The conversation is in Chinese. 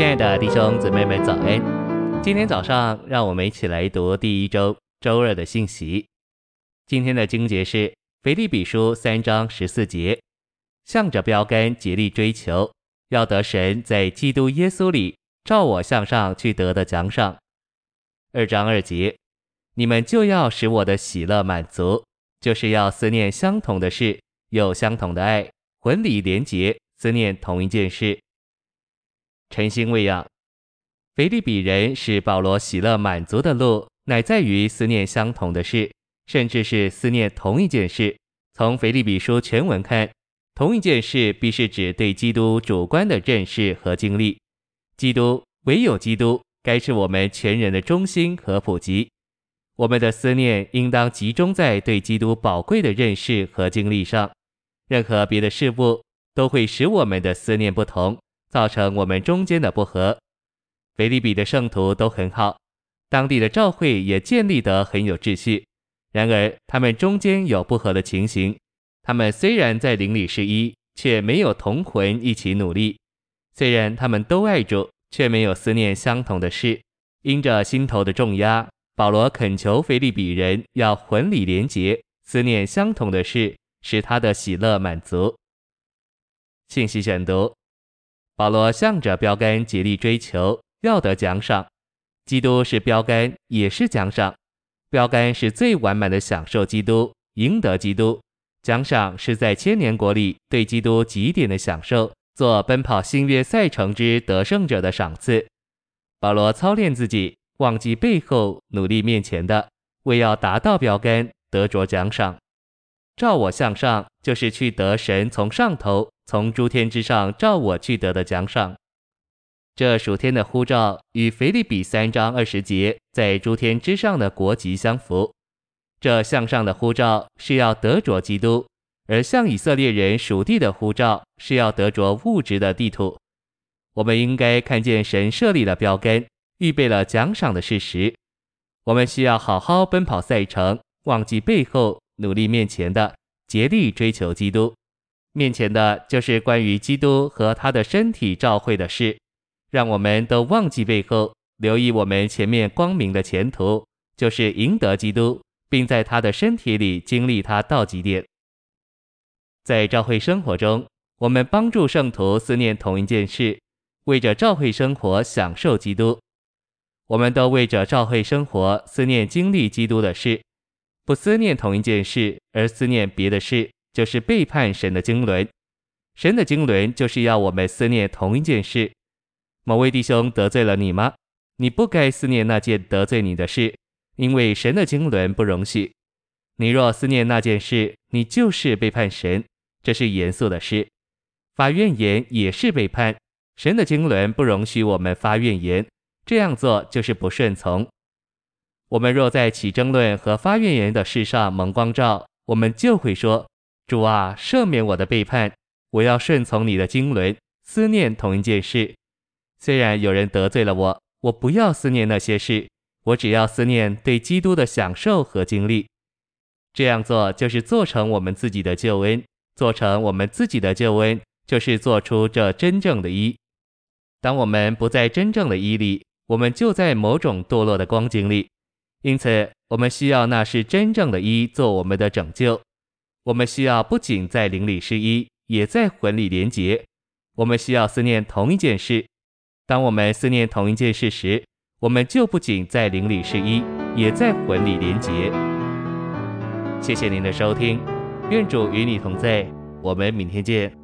亲爱的弟兄姊妹们，早安！今天早上，让我们一起来读第一周周二的信息。今天的经节是腓立比书三章十四节，向着标杆竭力追求，要得神在基督耶稣里照我向上去得的奖赏。二章二节，你们就要使我的喜乐满足，就是要思念相同的事，有相同的爱，魂里连结，思念同一件事。晨星喂养，腓立比人使保罗喜乐满足的路，乃在于思念相同的事，甚至是思念同一件事。从腓立比书全文看，同一件事必是指对基督主观的认识和经历。基督，唯有基督，该是我们全人的中心和普及。我们的思念应当集中在对基督宝贵的认识和经历上。任何别的事物都会使我们的思念不同。造成我们中间的不和。腓利比的圣徒都很好，当地的教会也建立得很有秩序。然而，他们中间有不和的情形。他们虽然在灵里是一，却没有同魂一起努力；虽然他们都爱主，却没有思念相同的事。因着心头的重压，保罗恳求腓利比人要魂里连结，思念相同的事，使他的喜乐满足。信息选读。保罗向着标杆竭力追求，要得奖赏。基督是标杆，也是奖赏。标杆是最完满的享受基督，赢得基督；奖赏是在千年国里对基督极点的享受，做奔跑新约赛程之得胜者的赏赐。保罗操练自己，忘记背后，努力面前的，为要达到标杆，得着奖赏。照我向上，就是去得神从上头，从诸天之上照我去得的奖赏。这属天的呼召与腓立比三章二十节在诸天之上的国籍相符。这向上的呼召是要得着基督，而向以色列人属地的呼召是要得着物质的地图。我们应该看见神设立了标杆，预备了奖赏的事实。我们需要好好奔跑赛程，忘记背后。努力面前的，竭力追求基督。面前的就是关于基督和他的身体召会的事。让我们都忘记背后，留意我们前面光明的前途，就是赢得基督，并在他的身体里经历他到极点。在召会生活中，我们帮助圣徒思念同一件事，为着召会生活享受基督。我们都为着召会生活思念经历基督的事。不思念同一件事，而思念别的事，就是背叛神的经纶。神的经纶就是要我们思念同一件事。某位弟兄得罪了你吗？你不该思念那件得罪你的事，因为神的经纶不容许。你若思念那件事，你就是背叛神，这是严肃的事。发怨言也是背叛，神的经纶不容许我们发怨言，这样做就是不顺从。我们若在起争论和发怨言的事上蒙光照，我们就会说：“主啊，赦免我的背叛，我要顺从你的经纶，思念同一件事。虽然有人得罪了我，我不要思念那些事，我只要思念对基督的享受和经历。这样做就是做成我们自己的救恩，做成我们自己的救恩，就是做出这真正的一。当我们不在真正的一里，我们就在某种堕落的光景里。”因此，我们需要那是真正的一做我们的拯救。我们需要不仅在灵里是一，也在魂里连结。我们需要思念同一件事。当我们思念同一件事时，我们就不仅在灵里是一，也在魂里连结。谢谢您的收听，愿主与你同在。我们明天见。